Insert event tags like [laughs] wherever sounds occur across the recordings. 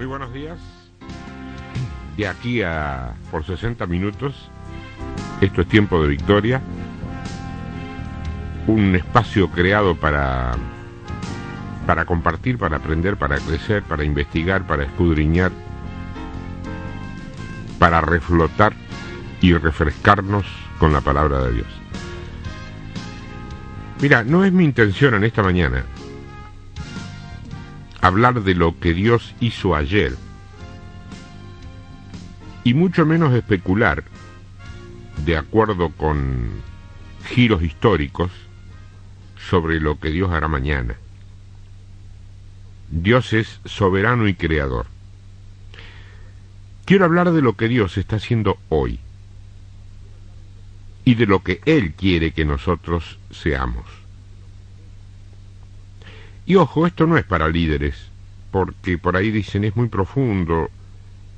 Muy buenos días. De aquí a por 60 minutos, esto es tiempo de victoria. Un espacio creado para, para compartir, para aprender, para crecer, para investigar, para escudriñar, para reflotar y refrescarnos con la palabra de Dios. Mira, no es mi intención en esta mañana hablar de lo que Dios hizo ayer, y mucho menos especular, de acuerdo con giros históricos, sobre lo que Dios hará mañana. Dios es soberano y creador. Quiero hablar de lo que Dios está haciendo hoy y de lo que Él quiere que nosotros seamos. Y ojo, esto no es para líderes, porque por ahí dicen es muy profundo,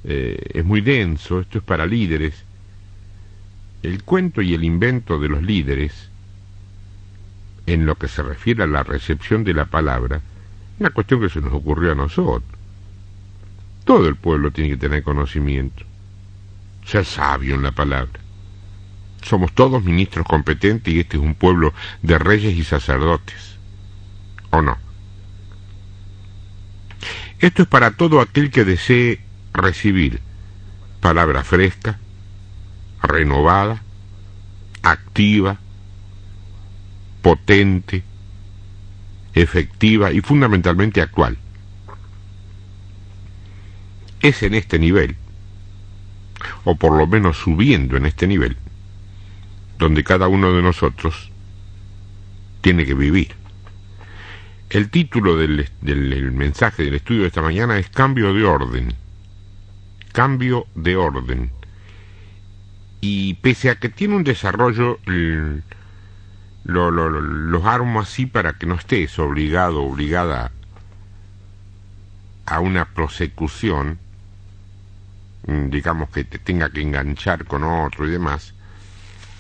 eh, es muy denso, esto es para líderes. El cuento y el invento de los líderes, en lo que se refiere a la recepción de la palabra, una cuestión que se nos ocurrió a nosotros. Todo el pueblo tiene que tener conocimiento, ser sabio en la palabra. Somos todos ministros competentes y este es un pueblo de reyes y sacerdotes. ¿O no? Esto es para todo aquel que desee recibir palabra fresca, renovada, activa, potente, efectiva y fundamentalmente actual. Es en este nivel, o por lo menos subiendo en este nivel, donde cada uno de nosotros tiene que vivir. El título del, mensaje del estudio de esta mañana es Cambio de orden. Cambio de orden. Y pese a que tiene un desarrollo, lo, los armo así para que no estés obligado, obligada a una prosecución, mm, digamos que te tenga que enganchar con otro y demás,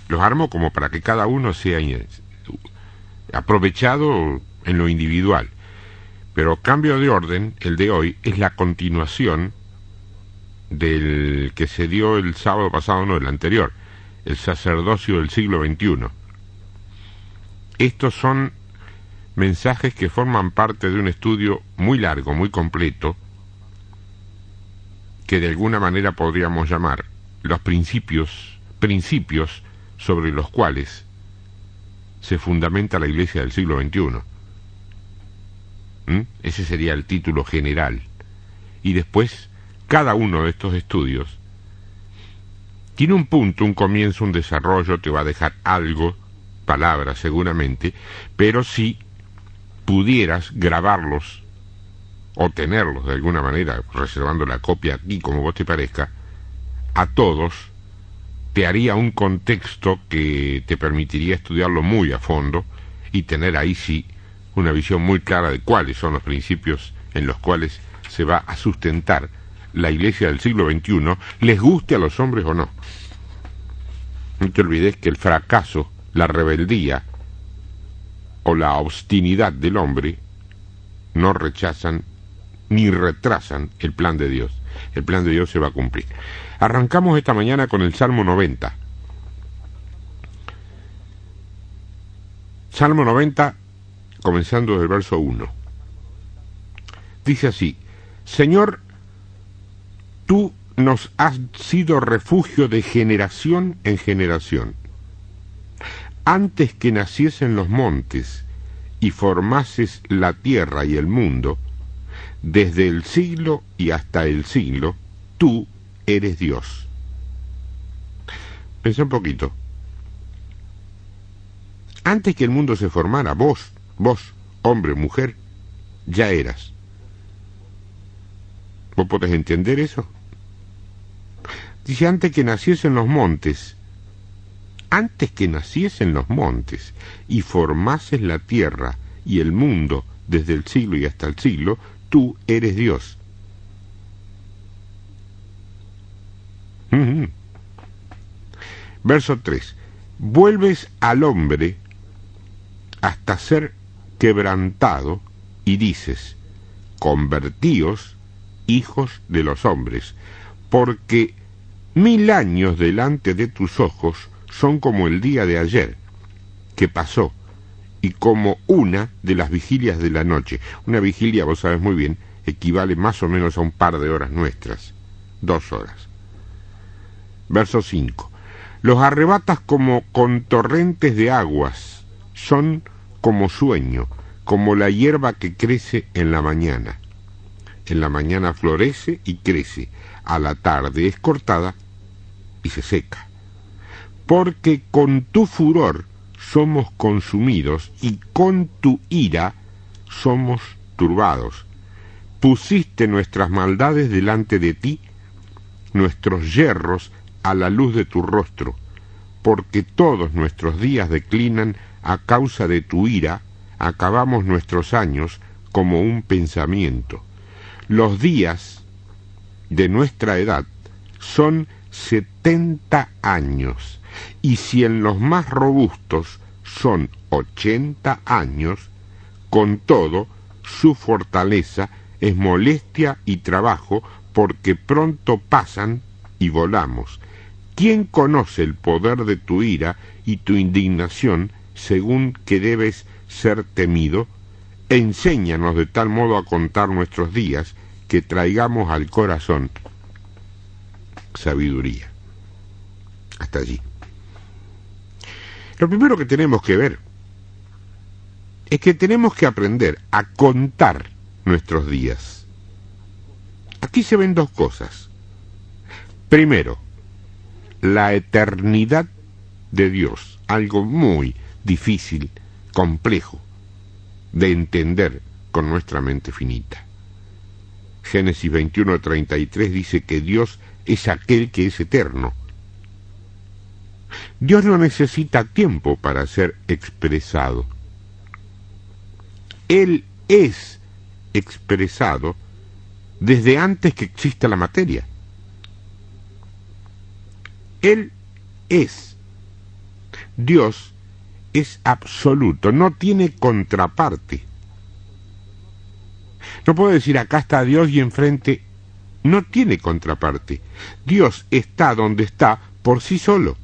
los armo como para que cada uno sea aprovechado en lo individual. Pero cambio de orden, el de hoy, es la continuación del que se dio el sábado pasado, no, el anterior, el sacerdocio del siglo XXI. Estos son mensajes que forman parte de un estudio muy largo, muy completo, que de alguna manera podríamos llamar los principios, principios sobre los cuales se fundamenta la Iglesia del siglo XXI. Ese sería el título general. Y después, cada uno de estos estudios tiene un punto, un comienzo, un desarrollo, te va a dejar algo, palabras seguramente, pero si pudieras grabarlos o tenerlos de alguna manera, reservando la copia aquí como vos te parezca, a todos te haría un contexto que te permitiría estudiarlo muy a fondo y tener ahí sí una visión muy clara de cuáles son los principios en los cuales se va a sustentar la iglesia del siglo XXI, les guste a los hombres o no. No te olvides que el fracaso, la rebeldía o la obstinidad del hombre no rechazan ni retrasan el plan de Dios. El plan de Dios se va a cumplir. Arrancamos esta mañana con el Salmo 90. Salmo 90 comenzando del verso 1. Dice así, Señor, tú nos has sido refugio de generación en generación. Antes que naciesen los montes y formases la tierra y el mundo, desde el siglo y hasta el siglo, tú eres Dios. Pensé un poquito. Antes que el mundo se formara, vos, Vos, hombre, mujer, ya eras. ¿Vos podés entender eso? Dice, antes que naciesen los montes, antes que naciesen los montes y formases la tierra y el mundo desde el siglo y hasta el siglo, tú eres Dios. Verso 3. Vuelves al hombre hasta ser quebrantado y dices, convertíos hijos de los hombres, porque mil años delante de tus ojos son como el día de ayer, que pasó, y como una de las vigilias de la noche. Una vigilia, vos sabes muy bien, equivale más o menos a un par de horas nuestras, dos horas. Verso 5. Los arrebatas como con torrentes de aguas, son como sueño, como la hierba que crece en la mañana. En la mañana florece y crece, a la tarde es cortada y se seca. Porque con tu furor somos consumidos y con tu ira somos turbados. Pusiste nuestras maldades delante de ti, nuestros yerros a la luz de tu rostro, porque todos nuestros días declinan a causa de tu ira, acabamos nuestros años como un pensamiento. Los días de nuestra edad son setenta años, y si en los más robustos son ochenta años, con todo, su fortaleza es molestia y trabajo, porque pronto pasan y volamos. ¿Quién conoce el poder de tu ira y tu indignación según que debes ser temido? Enséñanos de tal modo a contar nuestros días que traigamos al corazón sabiduría. Hasta allí. Lo primero que tenemos que ver es que tenemos que aprender a contar nuestros días. Aquí se ven dos cosas. Primero, la eternidad de Dios, algo muy difícil, complejo de entender con nuestra mente finita. Génesis 21:33 dice que Dios es aquel que es eterno. Dios no necesita tiempo para ser expresado. Él es expresado desde antes que exista la materia. Él es. Dios es absoluto, no tiene contraparte. No puedo decir acá está Dios y enfrente no tiene contraparte. Dios está donde está por sí solo.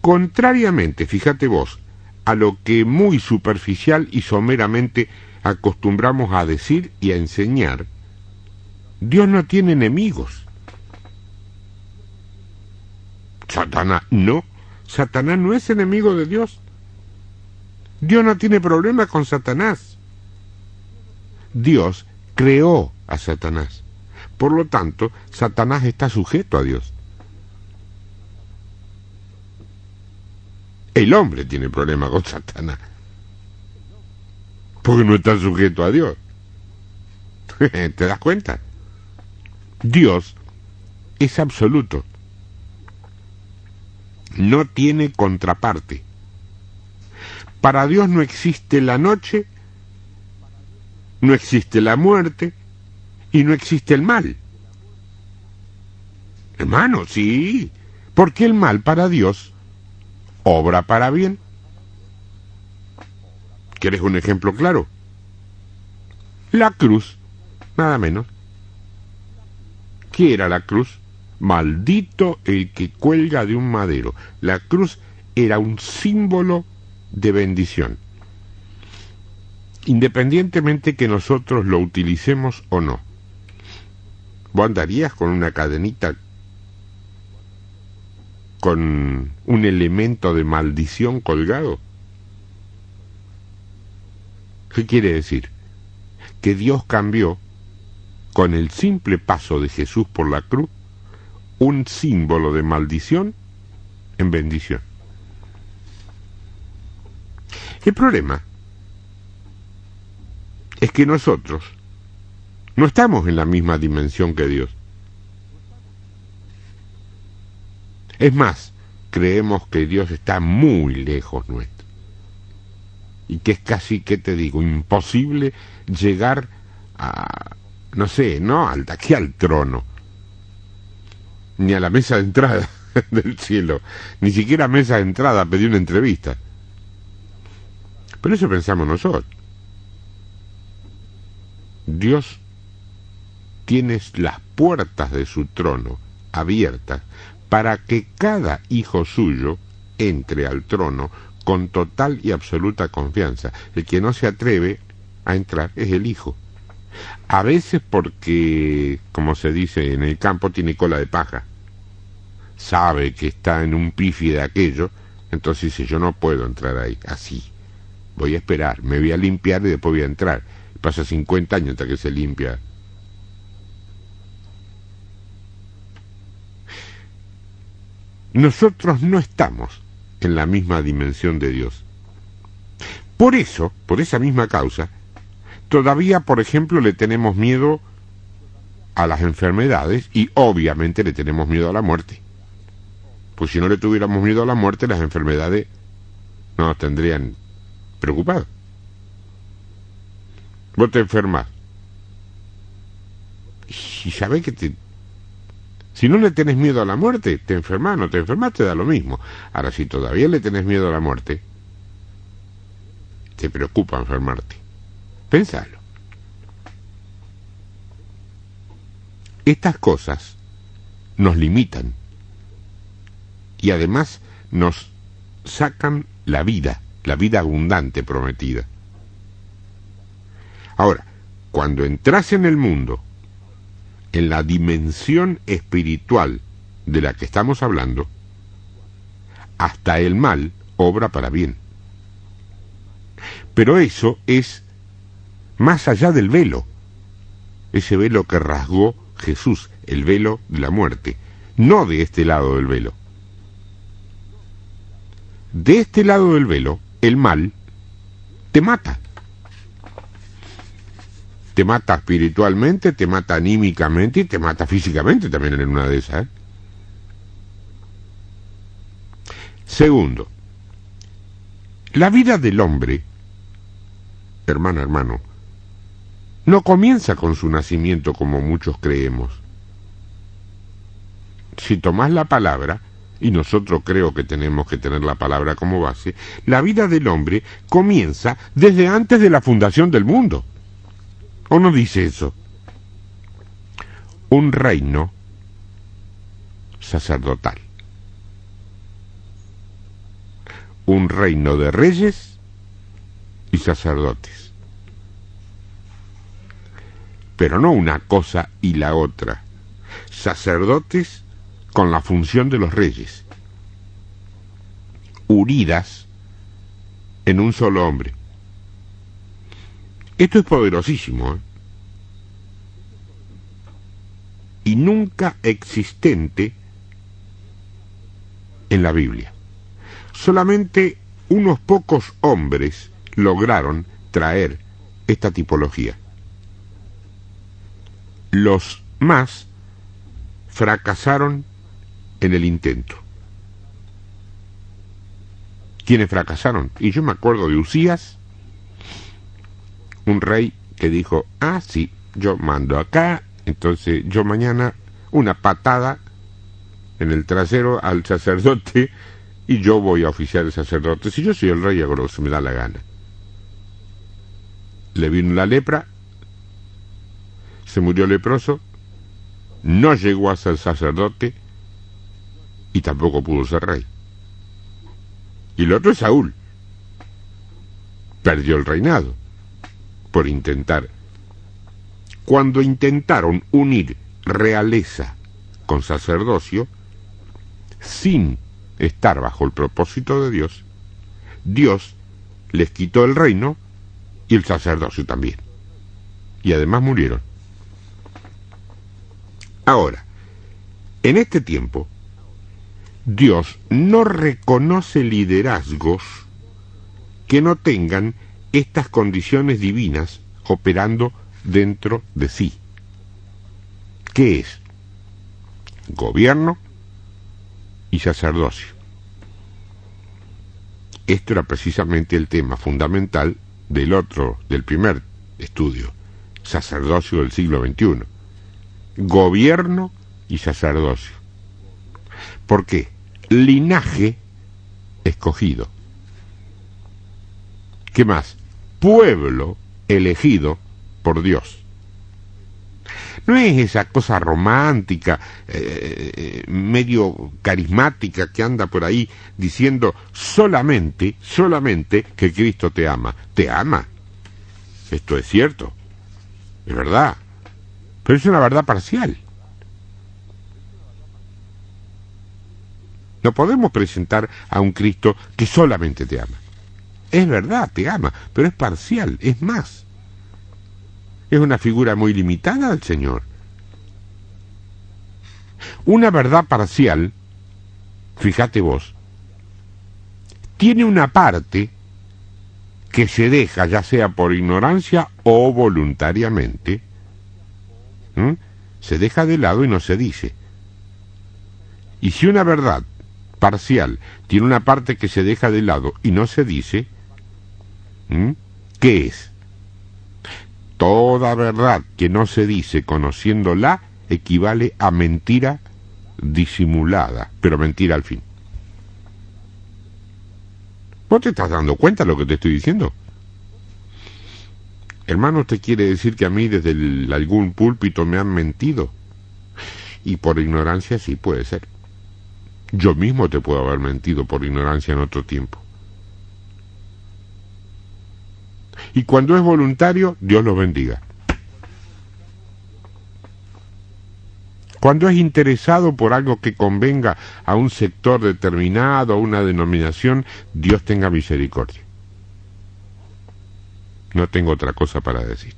Contrariamente, fíjate vos, a lo que muy superficial y someramente acostumbramos a decir y a enseñar, Dios no tiene enemigos. Satanás, no, Satanás no es enemigo de Dios. Dios no tiene problema con Satanás. Dios creó a Satanás. Por lo tanto, Satanás está sujeto a Dios. El hombre tiene problema con Satanás. Porque no está sujeto a Dios. [laughs] ¿Te das cuenta? Dios es absoluto. No tiene contraparte. Para Dios no existe la noche no existe la muerte y no existe el mal. Hermano, sí, porque el mal para Dios obra para bien. ¿Quieres un ejemplo claro? La cruz, nada menos. ¿Qué era la cruz? Maldito el que cuelga de un madero. La cruz era un símbolo de bendición independientemente que nosotros lo utilicemos o no. ¿Vos andarías con una cadenita con un elemento de maldición colgado? ¿Qué quiere decir? Que Dios cambió con el simple paso de Jesús por la cruz un símbolo de maldición en bendición. El problema es que nosotros no estamos en la misma dimensión que Dios. Es más, creemos que Dios está muy lejos nuestro. Y que es casi, ¿qué te digo?, imposible llegar a, no sé, no al, aquí al trono, ni a la mesa de entrada [laughs] del cielo, ni siquiera a mesa de entrada a pedir una entrevista. Pero eso pensamos nosotros. Dios tiene las puertas de su trono abiertas para que cada hijo suyo entre al trono con total y absoluta confianza. El que no se atreve a entrar es el hijo. A veces porque, como se dice en el campo, tiene cola de paja. Sabe que está en un pifi de aquello, entonces dice, yo no puedo entrar ahí, así. Voy a esperar, me voy a limpiar y después voy a entrar. Pasa 50 años hasta que se limpia. Nosotros no estamos en la misma dimensión de Dios. Por eso, por esa misma causa, todavía, por ejemplo, le tenemos miedo a las enfermedades y obviamente le tenemos miedo a la muerte. Pues si no le tuviéramos miedo a la muerte, las enfermedades no nos tendrían preocupados. Vos te enfermas. Y sabés que te... Si no le tenés miedo a la muerte, te enfermas, no te enfermas, te da lo mismo. Ahora, si todavía le tenés miedo a la muerte, te preocupa enfermarte. Pensalo. Estas cosas nos limitan y además nos sacan la vida, la vida abundante prometida. Ahora, cuando entras en el mundo, en la dimensión espiritual de la que estamos hablando, hasta el mal obra para bien. Pero eso es más allá del velo, ese velo que rasgó Jesús, el velo de la muerte, no de este lado del velo. De este lado del velo, el mal te mata. Te mata espiritualmente, te mata anímicamente y te mata físicamente también en una de esas. ¿eh? Segundo, la vida del hombre, hermano, hermano, no comienza con su nacimiento como muchos creemos. Si tomás la palabra, y nosotros creo que tenemos que tener la palabra como base, la vida del hombre comienza desde antes de la fundación del mundo. ¿O no dice eso? Un reino sacerdotal. Un reino de reyes y sacerdotes pero no una cosa y la otra. Sacerdotes con la función de los reyes, unidas en un solo hombre. Esto es poderosísimo ¿eh? y nunca existente en la Biblia. Solamente unos pocos hombres lograron traer esta tipología los más fracasaron en el intento. ¿Quiénes fracasaron? Y yo me acuerdo de Usías, un rey que dijo, ah, sí, yo mando acá, entonces yo mañana una patada en el trasero al sacerdote y yo voy a oficiar el sacerdote. Si yo soy el rey, hago me da la gana. Le vino la lepra, se murió leproso, no llegó a ser sacerdote y tampoco pudo ser rey. Y el otro es Saúl. Perdió el reinado por intentar. Cuando intentaron unir realeza con sacerdocio, sin estar bajo el propósito de Dios, Dios les quitó el reino y el sacerdocio también. Y además murieron. Ahora, en este tiempo, Dios no reconoce liderazgos que no tengan estas condiciones divinas operando dentro de sí. ¿Qué es? Gobierno y sacerdocio. Esto era precisamente el tema fundamental del otro, del primer estudio, sacerdocio del siglo XXI gobierno y sacerdocio. ¿Por qué? Linaje escogido. ¿Qué más? Pueblo elegido por Dios. No es esa cosa romántica, eh, medio carismática que anda por ahí diciendo solamente, solamente que Cristo te ama. Te ama. Esto es cierto. Es verdad. Pero es una verdad parcial. No podemos presentar a un Cristo que solamente te ama. Es verdad, te ama, pero es parcial, es más. Es una figura muy limitada del Señor. Una verdad parcial, fíjate vos, tiene una parte que se deja, ya sea por ignorancia o voluntariamente, se deja de lado y no se dice. Y si una verdad parcial tiene una parte que se deja de lado y no se dice, ¿qué es? Toda verdad que no se dice conociéndola equivale a mentira disimulada, pero mentira al fin. ¿Vos te estás dando cuenta de lo que te estoy diciendo? Hermano, ¿usted quiere decir que a mí desde algún púlpito me han mentido? Y por ignorancia sí puede ser. Yo mismo te puedo haber mentido por ignorancia en otro tiempo. Y cuando es voluntario, Dios lo bendiga. Cuando es interesado por algo que convenga a un sector determinado, a una denominación, Dios tenga misericordia. No tengo otra cosa para decir.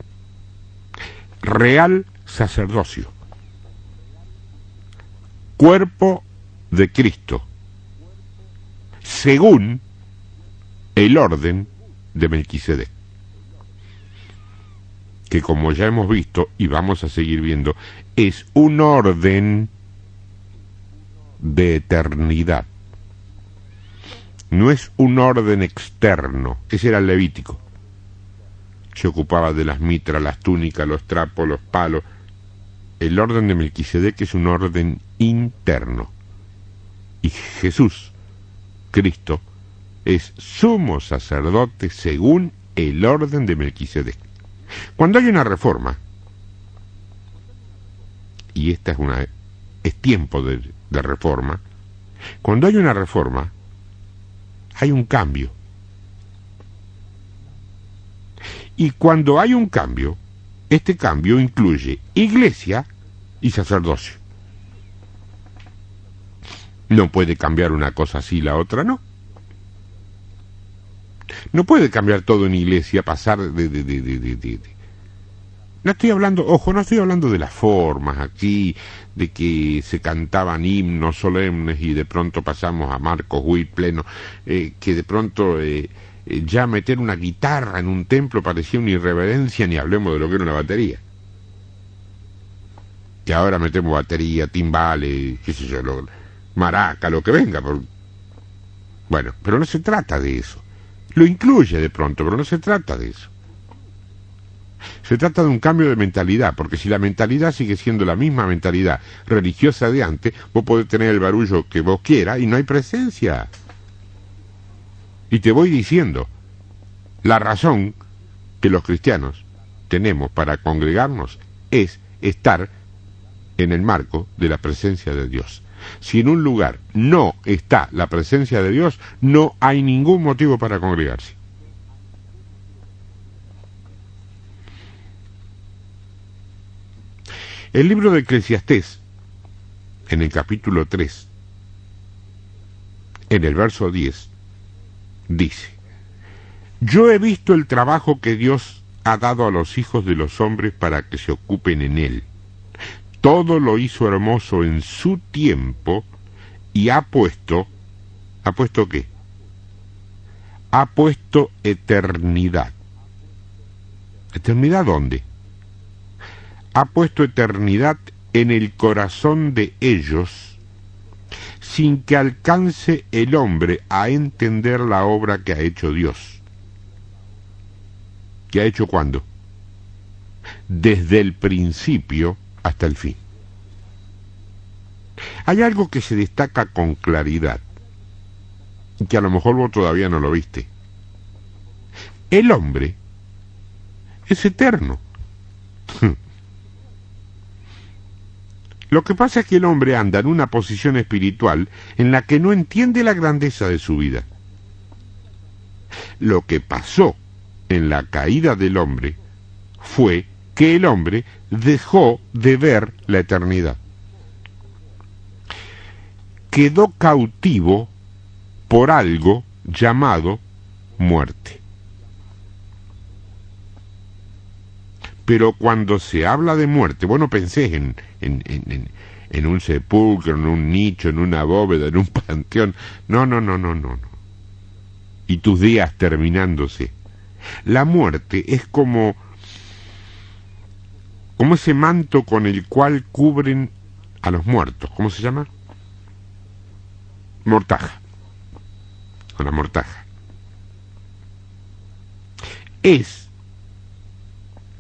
Real sacerdocio. Cuerpo de Cristo, según el orden de Melquisedec, que como ya hemos visto y vamos a seguir viendo, es un orden de eternidad. No es un orden externo, ese era el levítico. Se ocupaba de las mitras, las túnicas, los trapos, los palos. El orden de Melquisedec es un orden interno y Jesús, Cristo, es sumo sacerdote según el orden de Melquisedec. Cuando hay una reforma, y esta es una es tiempo de, de reforma, cuando hay una reforma, hay un cambio. Y cuando hay un cambio, este cambio incluye iglesia y sacerdocio. No puede cambiar una cosa así la otra no. No puede cambiar todo en iglesia, pasar de, de, de, de, No estoy hablando, ojo, no estoy hablando de las formas aquí, de que se cantaban himnos solemnes y de pronto pasamos a Marcos Witt pleno, eh, que de pronto eh, eh, ya meter una guitarra en un templo parecía una irreverencia, ni hablemos de lo que era una batería. Que ahora metemos batería, timbales, qué sé yo, lo, maraca, lo que venga. Por... Bueno, pero no se trata de eso. Lo incluye de pronto, pero no se trata de eso. Se trata de un cambio de mentalidad, porque si la mentalidad sigue siendo la misma mentalidad religiosa de antes, vos podés tener el barullo que vos quieras y no hay presencia. Y te voy diciendo, la razón que los cristianos tenemos para congregarnos es estar en el marco de la presencia de Dios. Si en un lugar no está la presencia de Dios, no hay ningún motivo para congregarse. El libro de Eclesiastés, en el capítulo 3, en el verso 10, dice, Yo he visto el trabajo que Dios ha dado a los hijos de los hombres para que se ocupen en él todo lo hizo hermoso en su tiempo y ha puesto, ¿ha puesto qué? Ha puesto eternidad. ¿Eternidad dónde? Ha puesto eternidad en el corazón de ellos sin que alcance el hombre a entender la obra que ha hecho Dios. ¿Qué ha hecho cuándo? Desde el principio hasta el fin. Hay algo que se destaca con claridad, que a lo mejor vos todavía no lo viste. El hombre es eterno. Lo que pasa es que el hombre anda en una posición espiritual en la que no entiende la grandeza de su vida. Lo que pasó en la caída del hombre fue que el hombre dejó de ver la eternidad. Quedó cautivo por algo llamado muerte. Pero cuando se habla de muerte, bueno, pensé en, en, un sepulcro, en un nicho, en una bóveda, en un [laughs] panteón. No, no, no, no, no. no. Y tus días terminándose. La muerte es como como ese manto con el cual cubren a los muertos. ¿Cómo se llama? Mortaja. Con la mortaja. Es,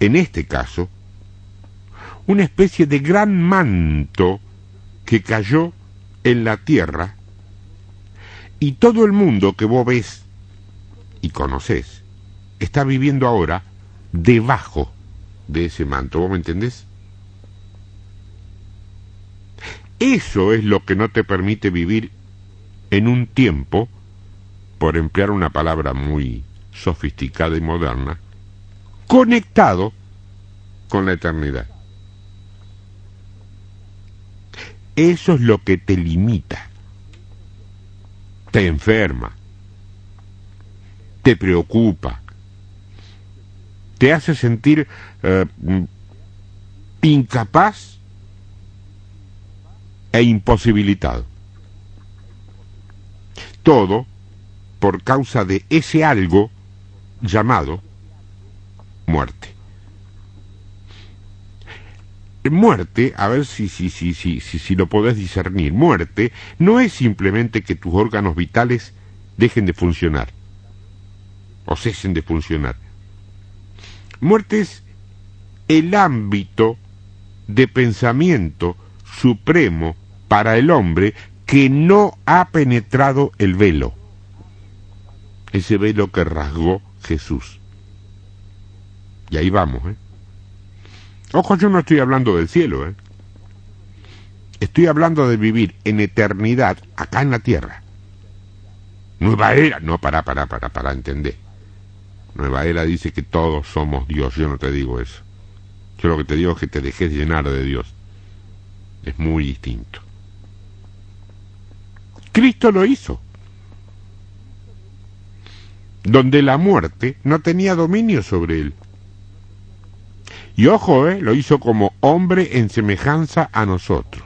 en este caso, una especie de gran manto que cayó en la tierra y todo el mundo que vos ves y conoces está viviendo ahora debajo de ese manto. ¿Vos me entendés? Eso es lo que no te permite vivir en un tiempo, por emplear una palabra muy sofisticada y moderna, conectado con la eternidad. Eso es lo que te limita, te enferma, te preocupa, te hace sentir eh, incapaz e imposibilitado. Todo por causa de ese algo llamado muerte. Muerte, a ver si, si, si, si, si, si lo podés discernir, muerte no es simplemente que tus órganos vitales dejen de funcionar o cesen de funcionar. Muerte es el ámbito de pensamiento supremo para el hombre que no ha penetrado el velo, ese velo que rasgó Jesús. Y ahí vamos, ¿eh? Ojo, yo no estoy hablando del cielo, ¿eh? Estoy hablando de vivir en eternidad acá en la tierra. Nueva era. No, para, para, para, para, entender. Nueva Era dice que todos somos Dios, yo no te digo eso. Yo lo que te digo es que te dejes llenar de Dios. Es muy distinto. Cristo lo hizo. Donde la muerte no tenía dominio sobre él. Y ojo, eh, lo hizo como hombre en semejanza a nosotros.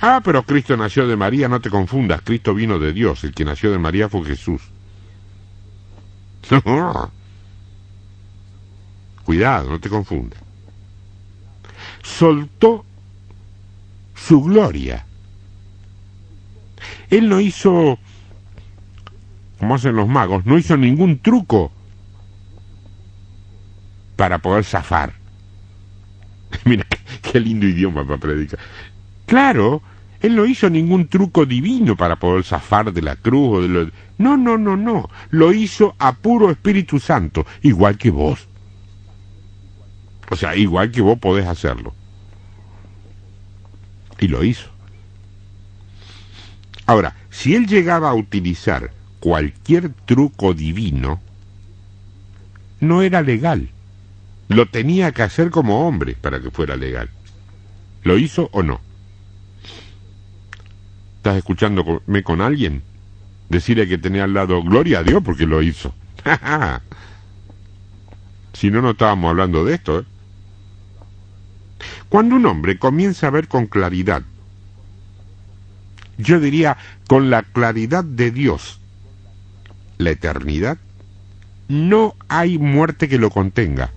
Ah, pero Cristo nació de María, no te confundas, Cristo vino de Dios, el que nació de María fue Jesús. [laughs] Cuidado, no te confundas. Soltó su gloria. Él no hizo, como hacen los magos, no hizo ningún truco para poder zafar. [laughs] Mira, qué, lindo idioma para predicar. Claro, él no hizo ningún truco divino para poder zafar de la cruz o de lo... No, no, no, no. Lo hizo a puro Espíritu Santo, igual que vos. O sea, igual que vos podés hacerlo. Y lo hizo. Ahora, si él llegaba a utilizar cualquier truco divino, no era legal. Lo tenía que hacer como hombre para que fuera legal. ¿Lo hizo o no? ¿Estás escuchándome con alguien? Decirle que tenía al lado gloria a Dios porque lo hizo. [laughs] si no, no estábamos hablando de esto. ¿eh? Cuando un hombre comienza a ver con claridad, yo diría con la claridad de Dios, la eternidad, no hay muerte que lo contenga.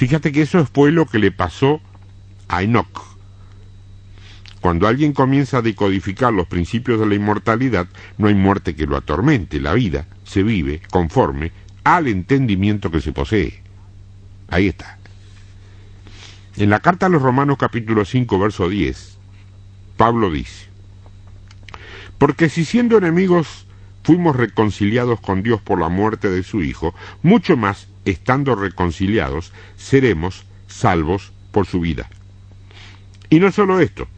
Fíjate que eso fue lo que le pasó a Enoch. Cuando alguien comienza a decodificar los principios de la inmortalidad, no hay muerte que lo atormente. La vida se vive conforme al entendimiento que se posee. Ahí está. En la carta a los Romanos capítulo 5, verso 10, Pablo dice, Porque si siendo enemigos fuimos reconciliados con Dios por la muerte de su Hijo, mucho más estando reconciliados, seremos salvos por su vida. Y no solo esto,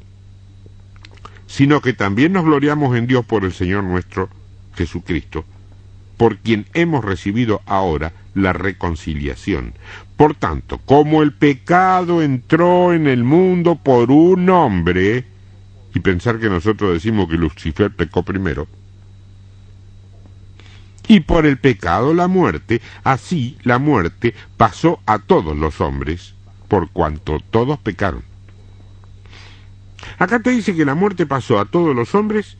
sino que también nos gloriamos en Dios por el Señor nuestro Jesucristo, por quien hemos recibido ahora la reconciliación. Por tanto, como el pecado entró en el mundo por un hombre, y pensar que nosotros decimos que Lucifer pecó primero, y por el pecado la muerte, así la muerte pasó a todos los hombres, por cuanto todos pecaron. Acá te dice que la muerte pasó a todos los hombres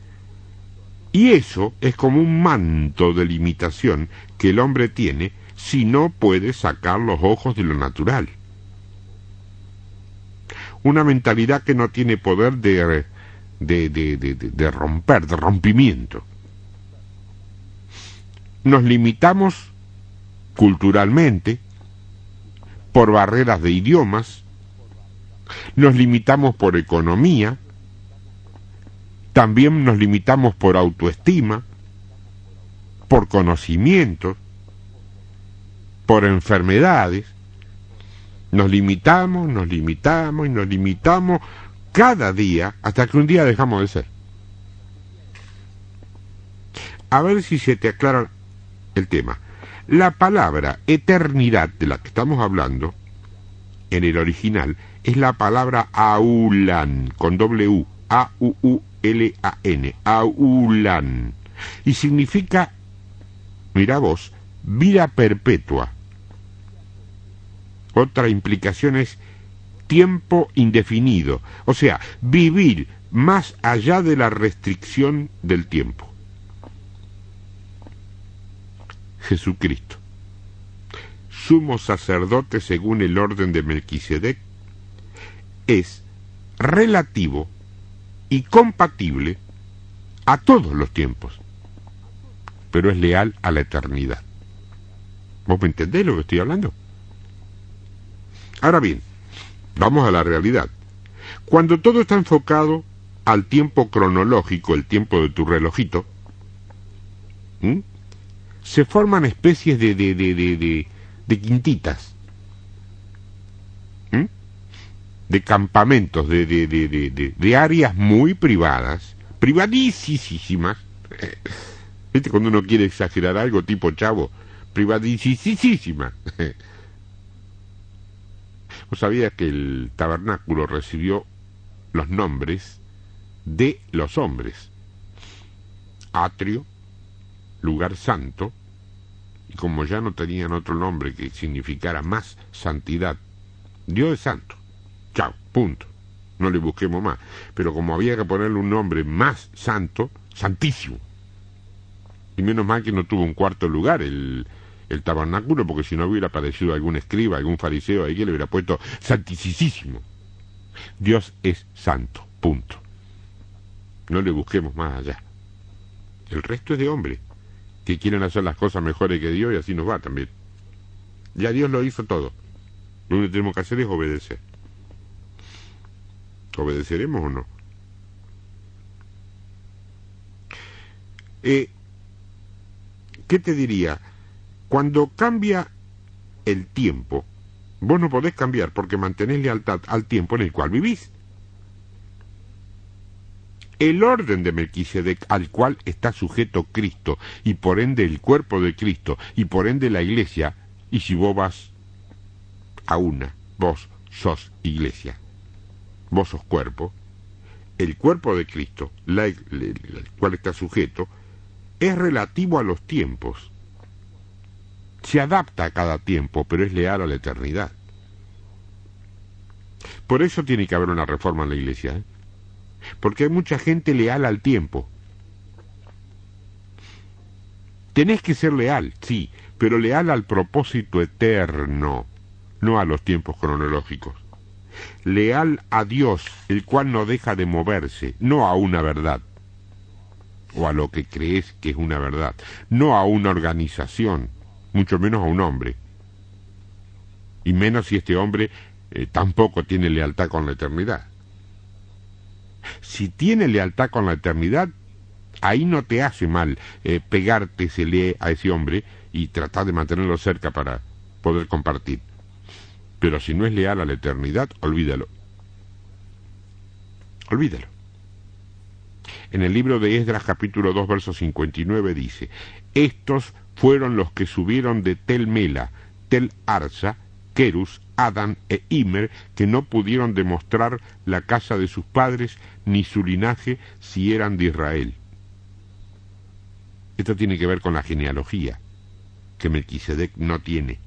y eso es como un manto de limitación que el hombre tiene si no puede sacar los ojos de lo natural. Una mentalidad que no tiene poder de, de, de, de romper, de rompimiento. Nos limitamos culturalmente por barreras de idiomas, nos limitamos por economía, también nos limitamos por autoestima, por conocimientos, por enfermedades. Nos limitamos, nos limitamos y nos limitamos cada día hasta que un día dejamos de ser. A ver si se te aclara el tema. La palabra eternidad de la que estamos hablando, en el original, es la palabra aulan, con U, A-U-U-L-A-N, aulan, y significa, mira vos, vida perpetua. Otra implicación es tiempo indefinido, o sea, vivir más allá de la restricción del tiempo. Jesucristo, sumo sacerdote según el orden de Melquisedec, es relativo y compatible a todos los tiempos, pero es leal a la eternidad. ¿Vos me entendés lo que estoy hablando? Ahora bien, vamos a la realidad. Cuando todo está enfocado al tiempo cronológico, el tiempo de tu relojito, se forman especies de, de, de, de, de quintitas, de campamentos, de, de, de, de, de, áreas muy privadas, privadísimas. [laughs] ¿Viste cuando uno quiere exagerar algo tipo chavo? Privadísima. [laughs] ¿Vos sabías que el tabernáculo recibió los nombres de los hombres? Atrio, lugar santo, y como ya no tenían otro nombre que significara más santidad, Dios es santo. Chao, punto. No le busquemos más. Pero como había que ponerle un nombre más santo, santísimo. Y menos mal que no tuvo un cuarto lugar el, el tabernáculo, porque si no hubiera aparecido algún escriba, algún fariseo ahí que le hubiera puesto santísimo. Dios es santo, punto. No le busquemos más allá. El resto es de hombre que quieren hacer las cosas mejores que Dios y así nos va también. Ya Dios lo hizo todo. Lo único que tenemos que hacer es obedecer. ¿Obedeceremos o no? Eh, ¿Qué te diría? Cuando cambia el tiempo, vos no podés cambiar porque mantenés lealtad al tiempo en el cual vivís el orden de Melquisedec al cual está sujeto Cristo y por ende el cuerpo de Cristo y por ende la iglesia, y si vos vas a una, vos sos iglesia, vos sos cuerpo, el cuerpo de Cristo, al cual está sujeto, es relativo a los tiempos. Se adapta a cada tiempo, pero es leal a la eternidad. Por eso tiene que haber una reforma en la iglesia. ¿eh? Porque hay mucha gente leal al tiempo. Tenés que ser leal, sí, pero leal al propósito eterno, no a los tiempos cronológicos. Leal a Dios, el cual no deja de moverse, no a una verdad, o a lo que crees que es una verdad, no a una organización, mucho menos a un hombre. Y menos si este hombre eh, tampoco tiene lealtad con la eternidad. Si tiene lealtad con la eternidad, ahí no te hace mal eh, pegarte, se lee a ese hombre y tratar de mantenerlo cerca para, poder compartir. Pero si no es leal a la eternidad, olvídalo. Olvídalo. En el libro de Esdras capítulo 2 verso 59 dice, estos fueron los que subieron de Tel Mela, Tel Arsa, Kerus, Adán e Imer, que no pudieron demostrar la casa de sus padres ni su linaje si eran de Israel. Esto tiene que ver con la genealogía, que Melquisedec no tiene.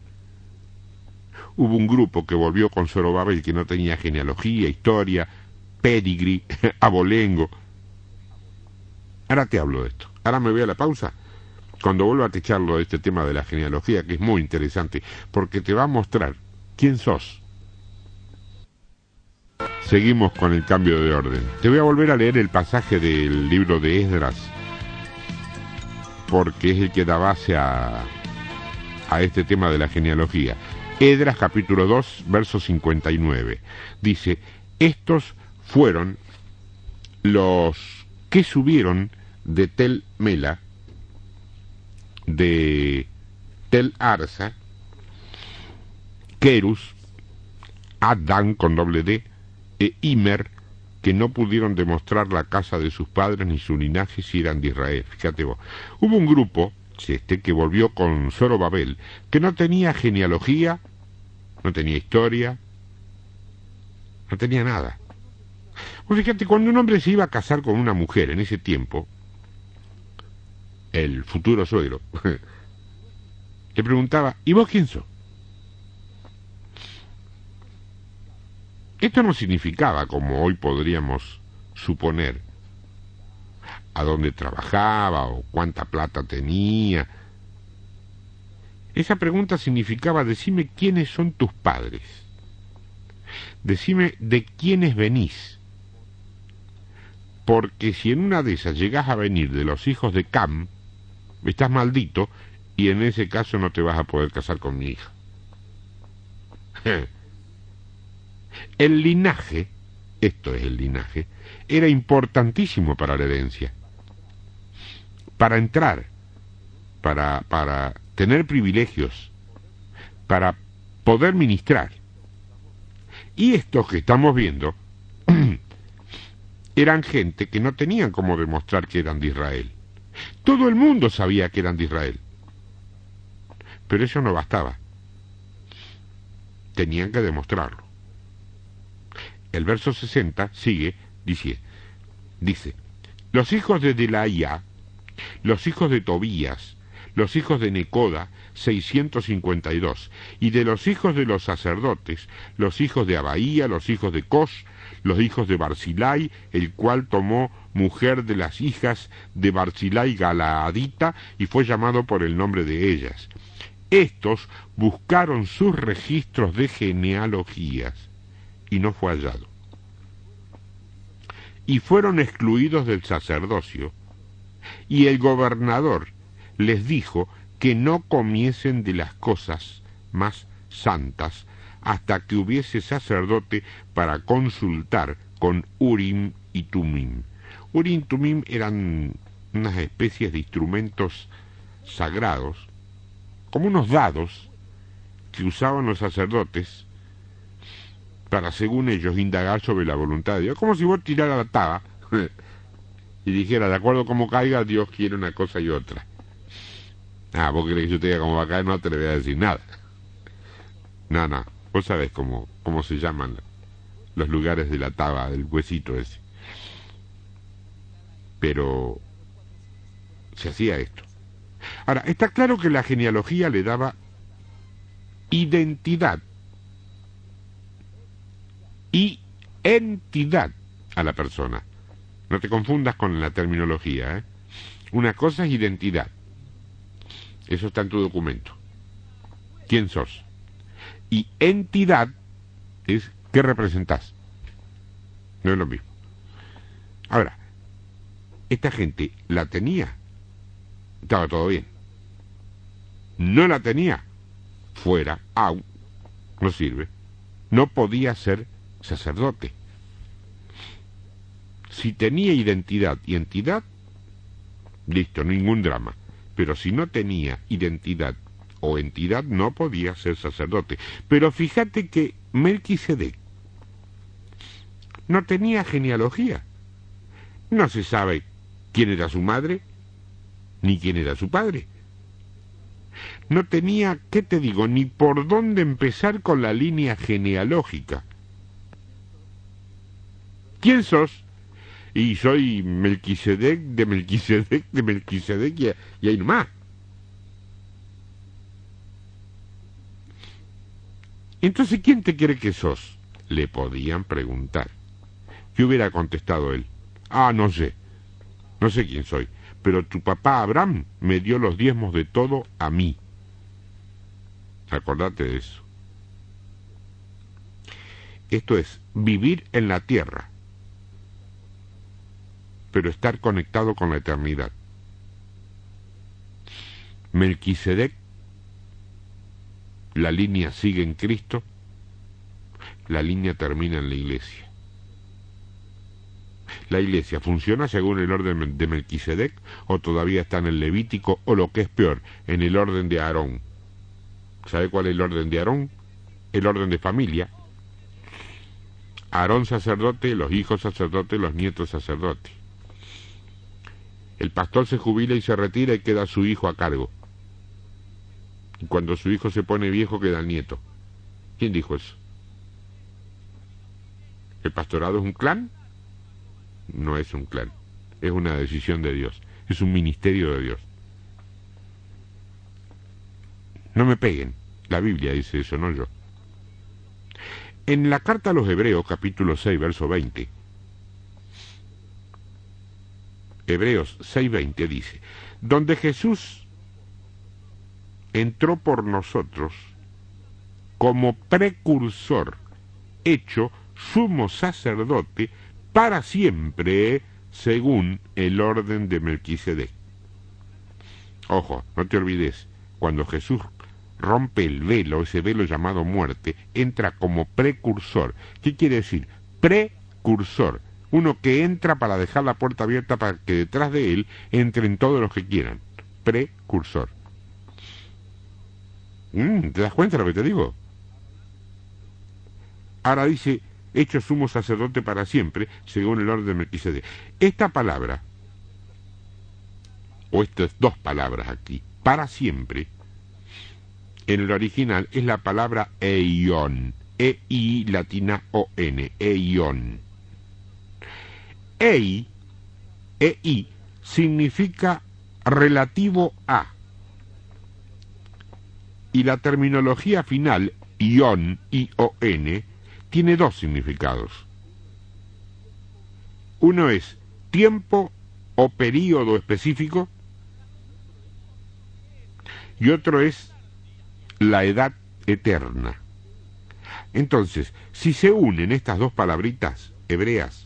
Hubo un grupo que volvió con Zorobabel que no tenía genealogía, historia, pedigree, [laughs] abolengo. Ahora te hablo de esto. Ahora me voy a la pausa. Cuando vuelva a te de este tema de la genealogía, que es muy interesante, porque te va a mostrar quién sos. Seguimos con el cambio de orden. Te voy a volver a leer el pasaje del libro de Esdras, porque es el que da base a, a este tema de la genealogía. Edras capítulo 2, verso 59. Dice, estos fueron los que subieron de Tel Mela, de Tel Arsa, Kerus, Adán con doble D, e Imer, que no pudieron demostrar la casa de sus padres ni su linaje si eran de Israel. Fíjate vos. Hubo un grupo este, que volvió con Zorobabel, que no tenía genealogía, no tenía historia, no tenía nada. Pues fíjate, cuando un hombre se iba a casar con una mujer en ese tiempo, el futuro suegro, [laughs] le preguntaba, ¿y vos quién sos? Esto no significaba, como hoy podríamos suponer, a dónde trabajaba o cuánta plata tenía. Esa pregunta significaba decime quiénes son tus padres, decime de quiénes venís, porque si en una de esas llegás a venir de los hijos de Cam, estás maldito y en ese caso no te vas a poder casar con mi hija. [laughs] El linaje, esto es el linaje, era importantísimo para la herencia para entrar, para, para tener privilegios, para poder ministrar. Y estos que estamos viendo [clears throat] eran gente que no tenían cómo demostrar que eran de Israel. Todo el mundo sabía que eran de Israel. Pero eso no bastaba. Tenían que demostrarlo. El verso 60 sigue, dice, dice, los hijos de Delaía, los hijos de Tobías, los hijos de Necoda, 652, y de los hijos de los sacerdotes, los hijos de Abaía, los hijos de Cos, los hijos de Barzilai, el cual tomó mujer de las hijas de Barzilai Galaadita y fue llamado por el nombre de ellas. Estos buscaron sus registros de genealogías y no fue hallado. Y fueron excluidos del sacerdocio, y el gobernador les dijo que no comiesen de las cosas más santas hasta que hubiese sacerdote para consultar con Urim y Tumim. Urim y Tumim eran unas especies de instrumentos sagrados, como unos dados que usaban los sacerdotes para, según ellos, indagar sobre la voluntad de Dios, como si vos tirara la taba [laughs] y dijera, de acuerdo a cómo caiga, Dios quiere una cosa y otra. Ah, vos querés que yo te diga cómo va a caer, no te le voy a decir nada. No, no, vos sabés cómo, cómo se llaman los lugares de la taba, del huesito ese. Pero se hacía esto. Ahora, está claro que la genealogía le daba identidad y entidad a la persona. No te confundas con la terminología. ¿eh? Una cosa es identidad. Eso está en tu documento. ¿Quién sos? Y entidad es qué representás. No es lo mismo. Ahora, esta gente la tenía. Estaba todo bien. No la tenía. Fuera, au, no sirve. No podía ser sacerdote. Si tenía identidad y entidad, listo, ningún drama. Pero si no tenía identidad o entidad no podía ser sacerdote. Pero fíjate que Melquisedec no tenía genealogía. No se sabe quién era su madre ni quién era su padre. No tenía, ¿qué te digo?, ni por dónde empezar con la línea genealógica. ¿Quién sos? Y soy Melquisedec de Melquisedec de Melquisedec y, y ahí nomás. Entonces, ¿quién te quiere que sos? Le podían preguntar. ¿Qué hubiera contestado él? Ah, no sé. No sé quién soy. Pero tu papá Abraham me dio los diezmos de todo a mí. Acordate de eso. Esto es vivir en la tierra, pero estar conectado con la eternidad. Melquisedec, la línea sigue en Cristo, la línea termina en la iglesia. ¿La iglesia funciona según el orden de Melquisedec o todavía está en el Levítico o lo que es peor, en el orden de Aarón? ¿Sabe cuál es el orden de Aarón? El orden de familia. Aarón sacerdote, los hijos sacerdotes, los nietos sacerdotes. El pastor se jubila y se retira y queda su hijo a cargo. Y cuando su hijo se pone viejo queda el nieto. ¿Quién dijo eso? ¿El pastorado es un clan? no es un clan, es una decisión de Dios, es un ministerio de Dios. No me peguen, la Biblia dice eso, no yo. En la carta a los Hebreos, capítulo 6, verso 20, Hebreos 6:20 dice, donde Jesús entró por nosotros como precursor, hecho sumo sacerdote para siempre según el orden de Melquisedec. Ojo, no te olvides, cuando Jesús rompe el velo, ese velo llamado muerte, entra como precursor. ¿Qué quiere decir? Precursor. Uno que entra para dejar la puerta abierta para que detrás de él entren todos los que quieran. Precursor. Mm, ¿Te das cuenta de lo que te digo? Ahora dice, hecho sumo sacerdote para siempre, según el orden de Melquisedec. Esta palabra, o estas dos palabras aquí, para siempre, en el original es la palabra eion, E-I latina O-N, eion. Ei, E-I, significa relativo a. Y la terminología final, ion, I-O-N, tiene dos significados. Uno es tiempo o período específico y otro es la edad eterna. Entonces, si se unen estas dos palabritas hebreas,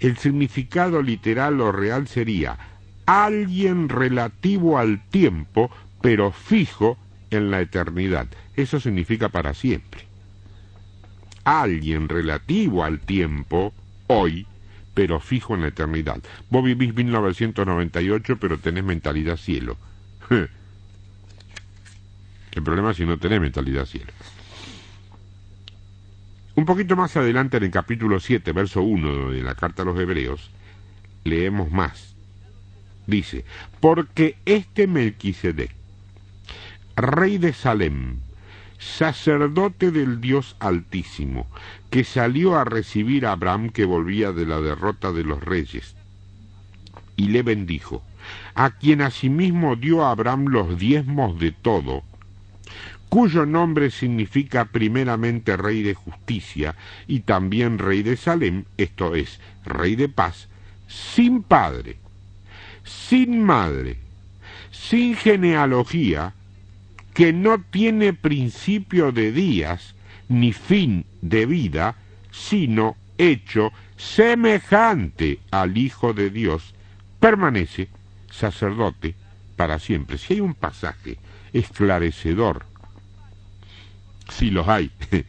el significado literal o real sería alguien relativo al tiempo, pero fijo en la eternidad. Eso significa para siempre. Alguien relativo al tiempo, hoy, pero fijo en la eternidad. Vos vivís 1998, pero tenés mentalidad cielo. [laughs] El problema es si no tenés mentalidad cielo. Un poquito más adelante en el capítulo 7, verso 1 de la carta a los Hebreos, leemos más. Dice, porque este Melquisedec, rey de Salem, sacerdote del Dios Altísimo, que salió a recibir a Abraham que volvía de la derrota de los reyes, y le bendijo, a quien asimismo dio a Abraham los diezmos de todo, cuyo nombre significa primeramente Rey de Justicia y también Rey de Salem, esto es, Rey de Paz, sin padre, sin madre, sin genealogía, que no tiene principio de días ni fin de vida, sino hecho semejante al Hijo de Dios, permanece sacerdote para siempre. Si hay un pasaje esclarecedor, si los hay, [laughs]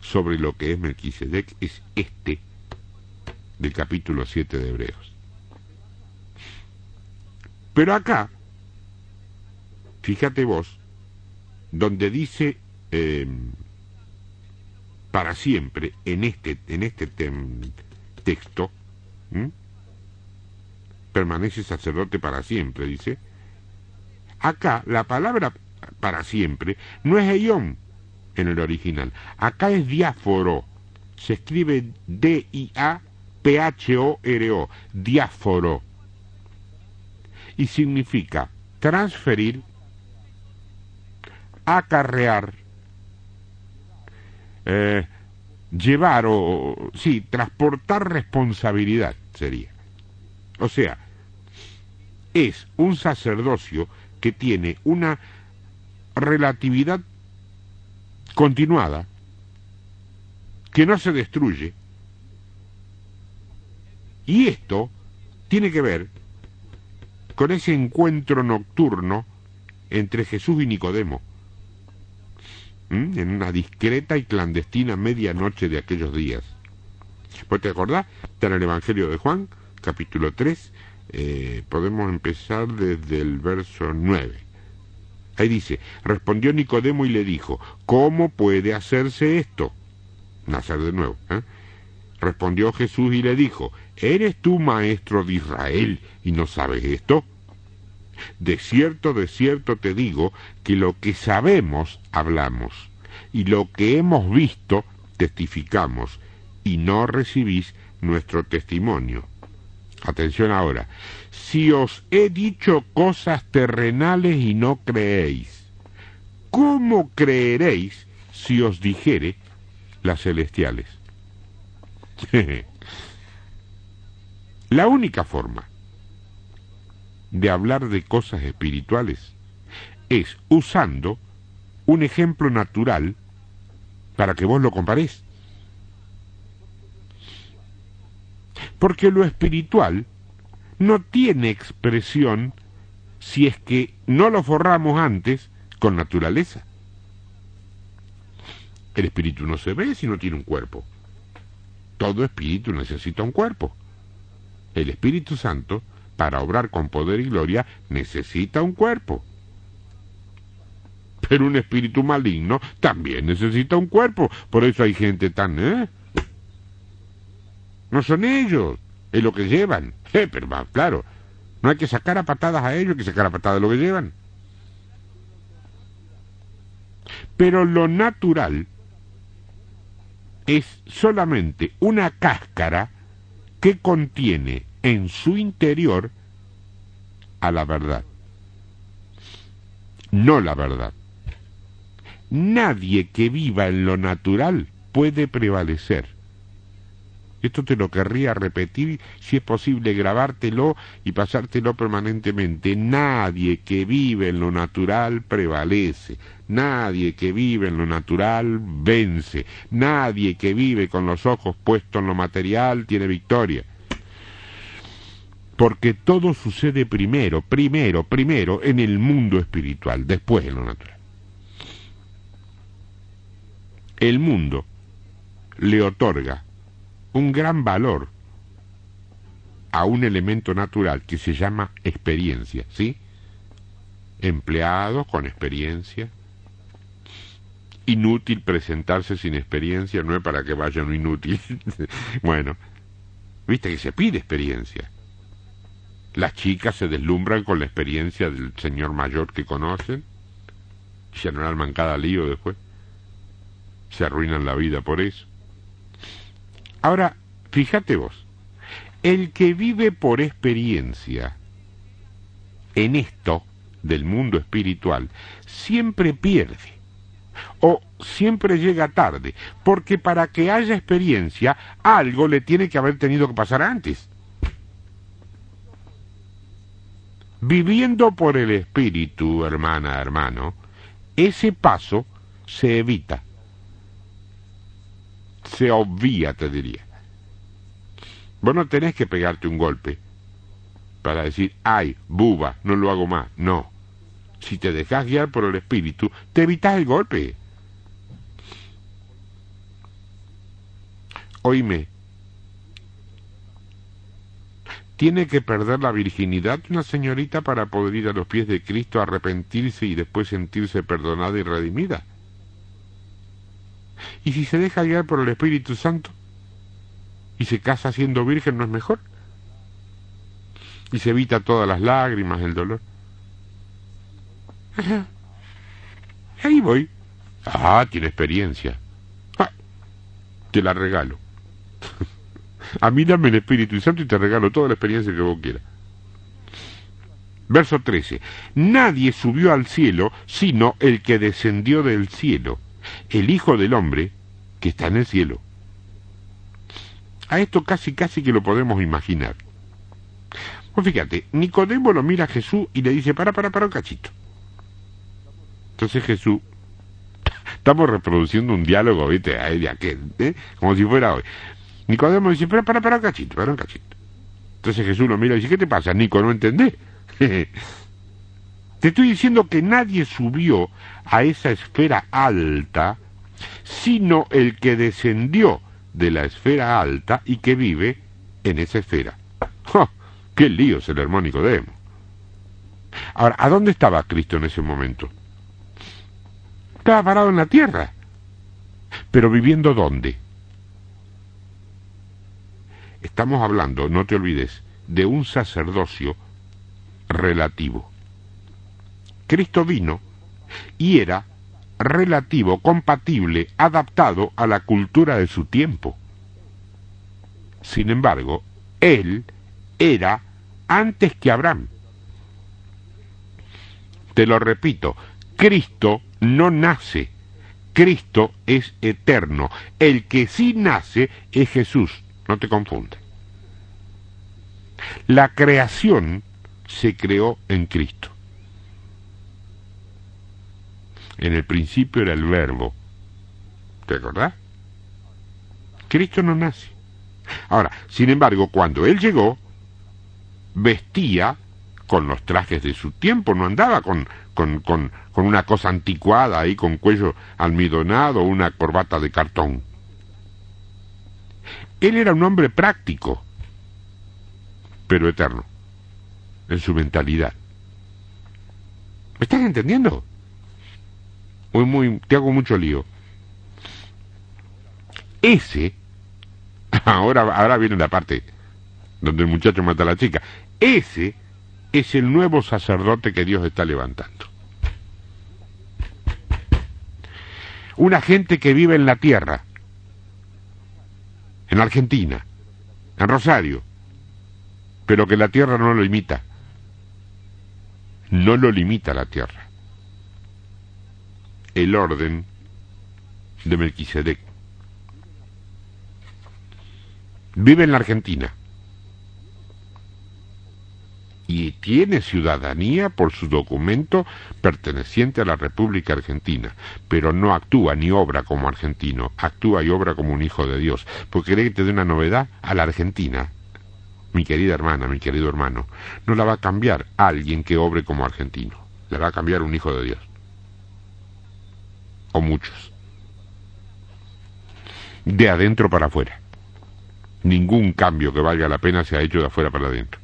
sobre lo que es Melquisedec, es este del capítulo 7 de Hebreos. Pero acá fíjate vos, donde dice em, para siempre en este, en este texto, permanece sacerdote para siempre, dice. Acá la palabra para siempre no es eión en el original, acá es diáforo, se escribe D-I-A-P-H-O-R-O, diáforo, y significa transferir, acarrear, eh, llevar o, sí, transportar responsabilidad sería. O sea, es un sacerdocio que tiene una relatividad continuada, que no se destruye, y esto tiene que ver con ese encuentro nocturno entre Jesús y Nicodemo, en una discreta y clandestina medianoche de aquellos días. ¿Pues te acordás? Está en el Evangelio de Juan, capítulo 3, eh, podemos empezar desde el verso 9. Ahí dice, respondió Nicodemo y le dijo, ¿cómo puede hacerse esto? Nacer de nuevo. ¿eh? Respondió Jesús y le dijo, ¿eres tú maestro de Israel y no sabes esto? De cierto, de cierto te digo que lo que sabemos hablamos y lo que hemos visto testificamos y no recibís nuestro testimonio. Atención ahora, si os he dicho cosas terrenales y no creéis, ¿cómo creeréis si os dijere las celestiales? [laughs] La única forma de hablar de cosas espirituales es usando un ejemplo natural para que vos lo comparéis. Porque lo espiritual no tiene expresión si es que no lo forramos antes con naturaleza. El espíritu no se ve si no tiene un cuerpo. Todo espíritu necesita un cuerpo. El Espíritu Santo para obrar con poder y gloria, necesita un cuerpo. Pero un espíritu maligno también necesita un cuerpo. Por eso hay gente tan... ¿eh? No son ellos, es lo que llevan. [laughs] Eh, pero claro, no hay que sacar a patadas a ellos, hay que sacar a patadas lo que llevan. Pero lo natural es solamente una cáscara que contiene en su interior a la verdad. No la verdad. Nadie que viva en lo natural puede prevalecer. Esto te lo querría repetir, si es posible grabártelo y pasártelo permanentemente. Nadie que vive en lo natural prevalece. Nadie que vive en lo natural vence. Nadie que vive con los ojos puestos en lo material tiene victoria porque todo sucede primero, primero, primero en el mundo espiritual, después en lo natural. El mundo le otorga un gran valor a un elemento natural que se llama experiencia, ¿sí? Empleados con experiencia. Inútil presentarse sin experiencia, no es para que vayan inútil. [laughs] bueno, viste que se pide experiencia las chicas se deslumbran con la experiencia del señor mayor que conocen, se no arman cada lío después, se arruinan la vida por eso. Ahora, fíjate vos, el que vive por experiencia en esto del mundo espiritual siempre pierde o siempre llega tarde, porque para que haya experiencia algo le tiene que haber tenido que pasar antes. Viviendo por el Espíritu, hermana, hermano, ese paso se evita, se obvia, te diría. Vos no tenés que pegarte un golpe para decir, ay, buba, no lo hago más. No. Si te dejas guiar por el Espíritu, te evitas el golpe. Oíme, ¿Tiene que perder la virginidad una señorita para poder ir a los pies de Cristo arrepentirse y después sentirse perdonada y redimida? ¿Y si se deja guiar por el Espíritu Santo y se casa siendo virgen no es mejor? Y se evita todas las lágrimas, el dolor. [laughs] Ahí voy. Ah, tiene experiencia. Ah, te la regalo. [laughs] A mí dame el Espíritu Santo y te regalo toda la experiencia que vos quieras. Verso 13. Nadie subió al cielo sino el que descendió del cielo, el Hijo del Hombre que está en el cielo. A esto casi casi que lo podemos imaginar. Pues fíjate, Nicodemo lo mira a Jesús y le dice, para, para, para un cachito. Entonces Jesús, estamos reproduciendo un diálogo, ¿viste? De aquel, ¿eh? Como si fuera hoy. Nicodemo dice, para, para, para un cachito, para un cachito. Entonces Jesús lo mira y dice, ¿qué te pasa, Nico? ¿No entendés? [laughs] te estoy diciendo que nadie subió a esa esfera alta, sino el que descendió de la esfera alta y que vive en esa esfera. ¡Qué lío es el hermano Nicodemo! Ahora, ¿a dónde estaba Cristo en ese momento? Estaba parado en la tierra. Pero viviendo dónde? Estamos hablando, no te olvides, de un sacerdocio relativo. Cristo vino y era relativo, compatible, adaptado a la cultura de su tiempo. Sin embargo, Él era antes que Abraham. Te lo repito, Cristo no nace, Cristo es eterno. El que sí nace es Jesús, no te confundas. La creación se creó en Cristo. En el principio era el verbo. ¿Te acordás? Cristo no nace. Ahora, sin embargo, cuando Él llegó, vestía con los trajes de su tiempo, no andaba con, con, con, con una cosa anticuada ahí, con cuello almidonado, una corbata de cartón. Él era un hombre práctico, pero eterno, en su mentalidad. ¿Me estás entendiendo? Muy, te hago mucho lío. Ese, [laughs] ahora, ahora viene la parte donde el muchacho mata a la chica. Ese es el nuevo sacerdote que Dios está levantando. Una gente que vive en la tierra, en Argentina, en Rosario, pero que la tierra no lo limita. No lo limita la tierra. El orden de Melquisedec. Vive en la Argentina y tiene ciudadanía por su documento perteneciente a la República Argentina, pero no actúa ni obra como argentino, actúa y obra como un hijo de Dios. Porque quiere que te dé una novedad a la Argentina, mi querida hermana, mi querido hermano, no la va a cambiar alguien que obre como argentino, la va a cambiar un hijo de Dios. O muchos. De adentro para afuera. Ningún cambio que valga la pena se ha hecho de afuera para adentro.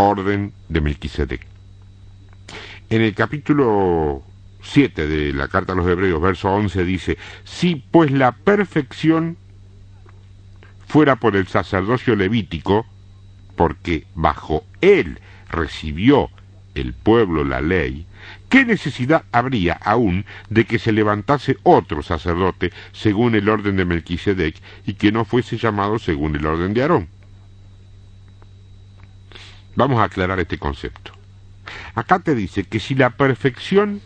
orden de Melquisedec. En el capítulo 7 de la carta a los Hebreos, verso 11, dice, si pues la perfección fuera por el sacerdocio levítico, porque bajo él recibió el pueblo la ley, ¿qué necesidad habría aún de que se levantase otro sacerdote según el orden de Melquisedec y que no fuese llamado según el orden de Aarón? Vamos a aclarar este concepto. Acá te dice que si la perfección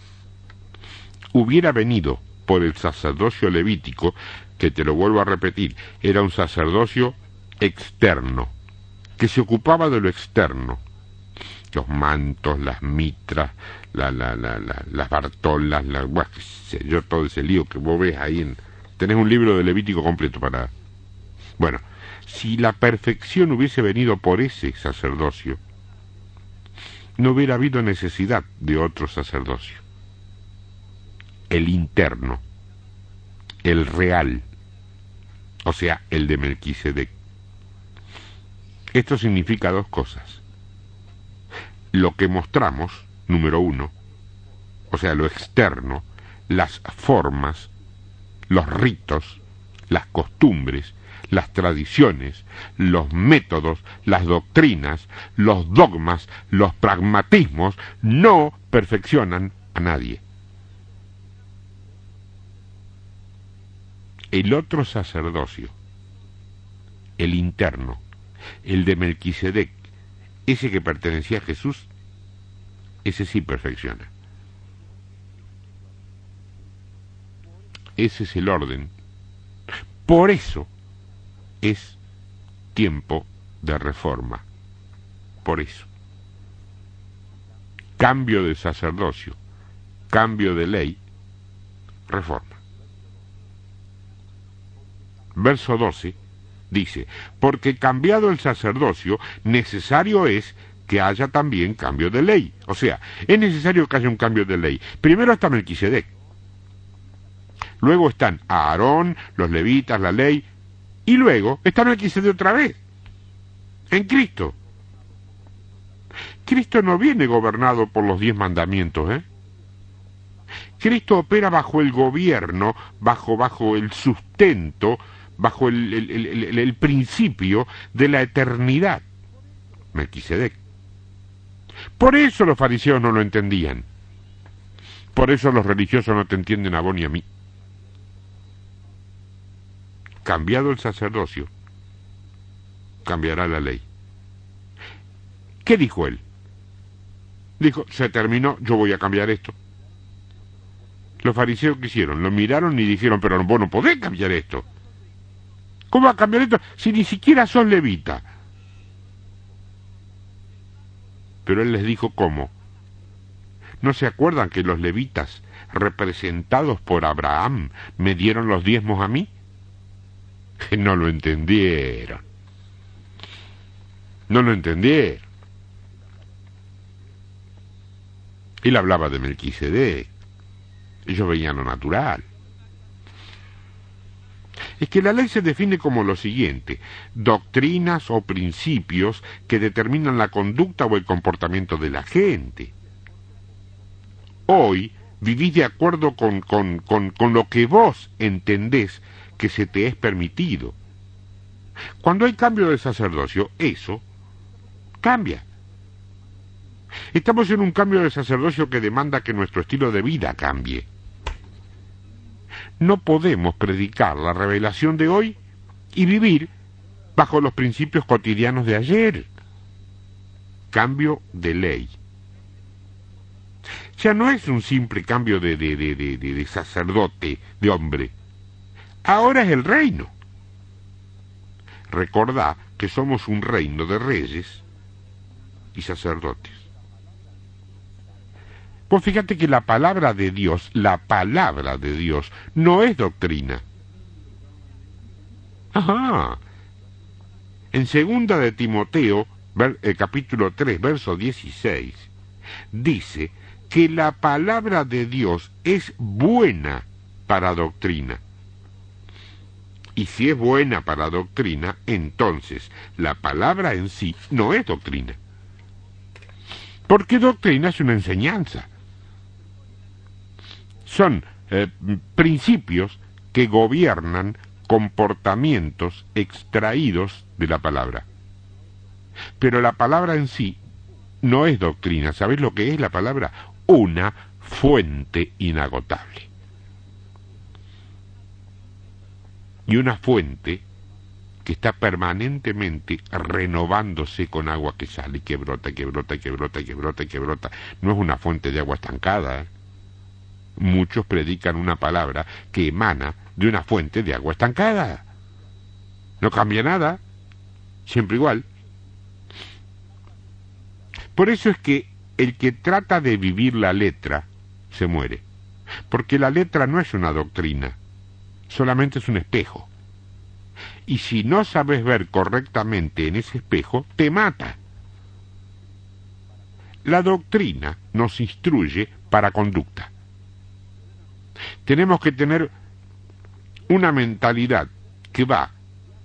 hubiera venido por el sacerdocio levítico, que te lo vuelvo a repetir, era un sacerdocio externo, que se ocupaba de lo externo, los mantos, las mitras, la, la, la, las bartolas, la, yo, todo ese lío que vos ves ahí. En, tenés un libro de Levítico completo para... Bueno, si la perfección hubiese venido por ese sacerdocio, no hubiera habido necesidad de otro sacerdocio. El interno, el real, o sea, el de Melquisedec. Esto significa dos cosas. Lo que mostramos, número uno, o sea, lo externo, las formas, los ritos, las costumbres, las tradiciones, los métodos, las doctrinas, los dogmas, los pragmatismos, no perfeccionan a nadie. El otro sacerdocio, el interno, el de Melquisedec, ese que pertenecía a Jesús, ese sí perfecciona. Ese es el orden. Por eso es tiempo de reforma. Por eso. Cambio de sacerdocio, cambio de ley, reforma. Verso 12 dice, porque cambiado el sacerdocio, necesario es que haya también cambio de ley. O sea, es necesario que haya un cambio de ley. Primero está Melquisedec. Luego están Aarón, los levitas, la ley. Y luego está Melquisedec otra vez. En Cristo. Cristo no viene gobernado por los diez mandamientos, ¿eh? Cristo opera bajo el gobierno, bajo, bajo el sustento, bajo el, principio de la eternidad. Melquisedec. Por eso los fariseos no lo entendían. Por eso los religiosos no te entienden a vos ni a mí. Cambiado el sacerdocio, cambiará la ley. ¿Qué dijo él? Dijo, se terminó, yo voy a cambiar esto. Los fariseos ¿qué hicieron? Lo miraron y dijeron, pero vos no podés cambiar esto. ¿Cómo va a cambiar esto si ni siquiera son levita? Pero él les dijo cómo. ¿No se acuerdan que los levitas, representados por Abraham, me dieron los diezmos a mí? [laughs] No lo entendieron. No lo entendieron. Él hablaba de Melquisedec. Ellos veían lo natural es que la ley se define como lo siguiente, doctrinas o principios que determinan la conducta o el comportamiento de la gente. Hoy vivís de acuerdo con, con, con, con lo que vos entendés que se te es permitido. Cuando hay cambio de sacerdocio, eso cambia. Estamos en un cambio de sacerdocio que demanda que nuestro estilo de vida cambie no podemos predicar la revelación de hoy y vivir bajo los principios cotidianos de ayer. Cambio de ley. Ya no es un simple cambio de, de, de, de, sacerdote, de hombre. Ahora es el reino. Recordá que somos un reino de reyes y sacerdotes. Pues fíjate que la palabra de Dios, la palabra de Dios, no es doctrina. Ajá. En segunda de Timoteo, eh, capítulo 3, verso 16, dice que la palabra de Dios es buena para doctrina. Y si es buena para doctrina, entonces la palabra en sí no es doctrina. Porque doctrina es una enseñanza son eh, principios que gobiernan comportamientos extraídos de la palabra. Pero la palabra en sí no es doctrina. ¿Sabéis lo que es la palabra? Una fuente inagotable. Y una fuente que está permanentemente renovándose con agua que sale que brota, que brota, que brota, que brota, que brota. No es una fuente de agua estancada. ¿eh? Muchos predican una palabra que emana de una fuente de agua estancada. No cambia nada, siempre igual. Por eso es que el que trata de vivir la letra se muere, porque la letra no es una doctrina, solamente es un espejo. Y si no sabes ver correctamente en ese espejo, te mata. La doctrina nos instruye para conducta tenemos que tener una mentalidad que va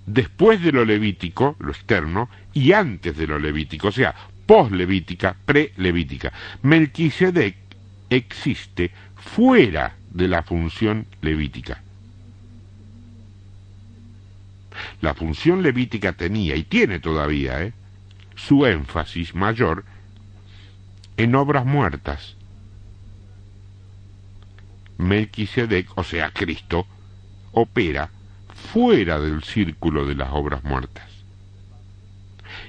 después de lo levítico, lo externo, y antes de lo levítico, o sea, post-levítica, pre-levítica. Melquisedec existe fuera de la función levítica. La función levítica tenía y tiene todavía ¿eh? su énfasis mayor en obras muertas. Melquisedec, o sea, Cristo, opera fuera del círculo de las obras muertas.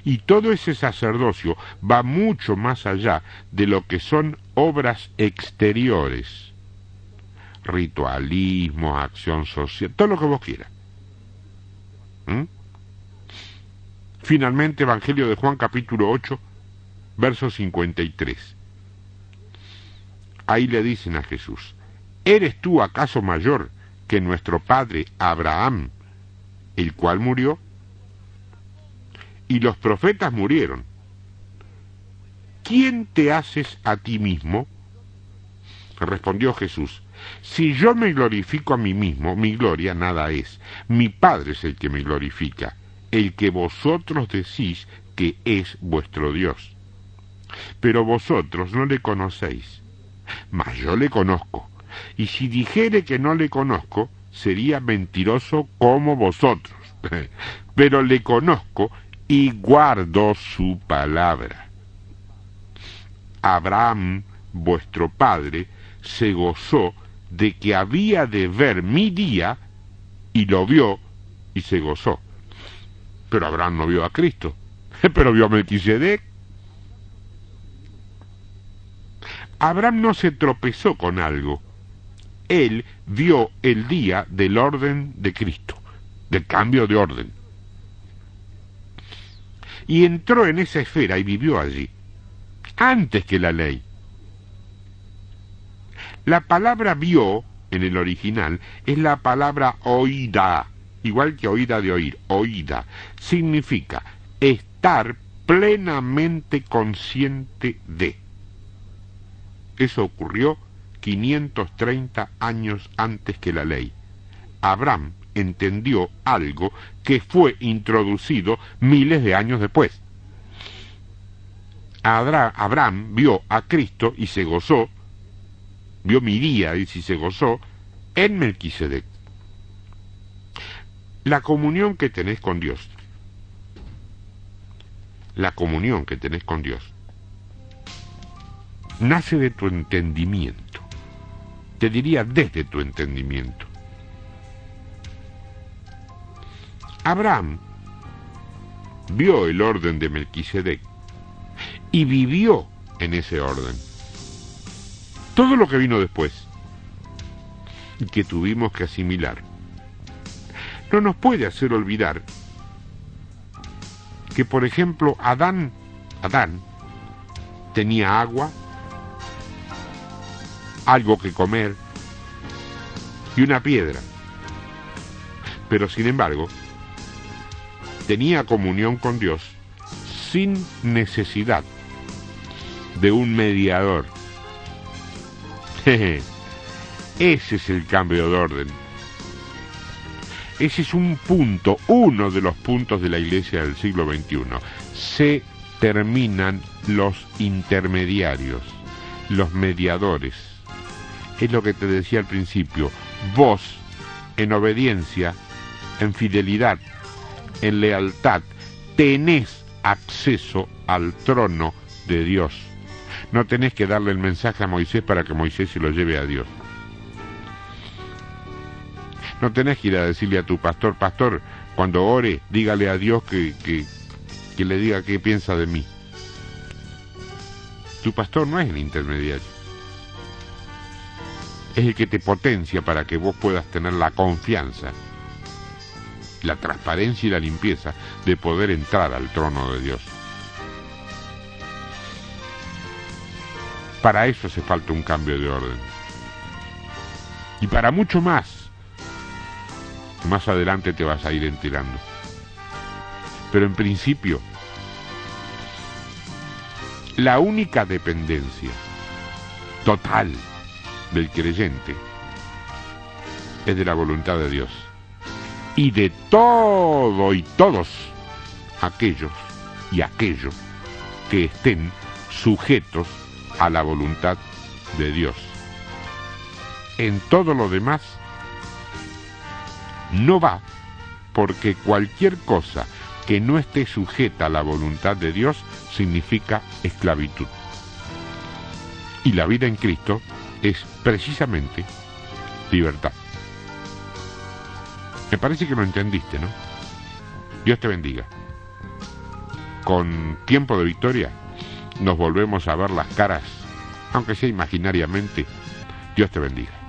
Y todo ese sacerdocio va mucho más allá de lo que son obras exteriores. Ritualismo, acción social, todo lo que vos quieras. ¿Mm? Finalmente, Evangelio de Juan capítulo 8, verso 53. Ahí le dicen a Jesús, ¿eres tú acaso mayor que nuestro padre Abraham, el cual murió? Y los profetas murieron. ¿Quién te haces a ti mismo? Respondió Jesús, si yo me glorifico a mí mismo, mi gloria nada es. Mi Padre es el que me glorifica, el que vosotros decís que es vuestro Dios. Pero vosotros no le conocéis, mas yo le conozco. Y si dijere que no le conozco, sería mentiroso como vosotros. [laughs] Pero le conozco y guardo su palabra. Abraham, vuestro padre, se gozó de que había de ver mi día y lo vio y se gozó. Pero Abraham no vio a Cristo, [laughs] pero vio a Melquisedec. Abraham no se tropezó con algo. Él vio el día del orden de Cristo, del cambio de orden. Y entró en esa esfera y vivió allí, antes que la ley. La palabra vio en el original es la palabra oída, igual que oída de oír, oída. Significa estar plenamente consciente de. Eso ocurrió 530 años antes que la ley. Abraham entendió algo que fue introducido miles de años después. Abraham vio a Cristo y se gozó vio mi día y si se gozó en Melquisedec. La comunión que tenés con Dios. La comunión que tenés con Dios nace de tu entendimiento. Te diría desde tu entendimiento. Abraham vio el orden de Melquisedec y vivió en ese orden todo lo que vino después y que tuvimos que asimilar, no nos puede hacer olvidar que, por ejemplo, Adán, Adán tenía agua, algo que comer y una piedra. Pero sin embargo, tenía comunión con Dios sin necesidad de un mediador Ese es el cambio de orden. Ese es un punto, uno de los puntos de la iglesia del siglo XXI. Se terminan los intermediarios, los mediadores. Es lo que te decía al principio. Vos, en obediencia, en fidelidad, en lealtad, tenés acceso al trono de Dios no tenés que darle el mensaje a Moisés para que Moisés se lo lleve a Dios. No tenés que ir a decirle a tu pastor, pastor, cuando ore, dígale a Dios que, que, que le diga qué piensa de mí. Tu pastor no es el intermediario. Es el que te potencia para que vos puedas tener la confianza, la transparencia y la limpieza de poder entrar al trono de Dios. Para eso hace falta un cambio de orden. Y para mucho más. Más adelante te vas a ir enterando. Pero en principio, la única dependencia total del creyente es de la voluntad de Dios. y de todo y todos aquellos y aquellos que estén sujetos a la voluntad de Dios. En todo lo demás no va porque cualquier cosa que no esté sujeta a la voluntad de Dios significa esclavitud. Y la vida en Cristo es precisamente libertad. Me parece que lo entendiste, ¿no? Dios te bendiga. Con tiempo de victoria nos volvemos a ver las caras, aunque sea imaginariamente. Dios te bendiga.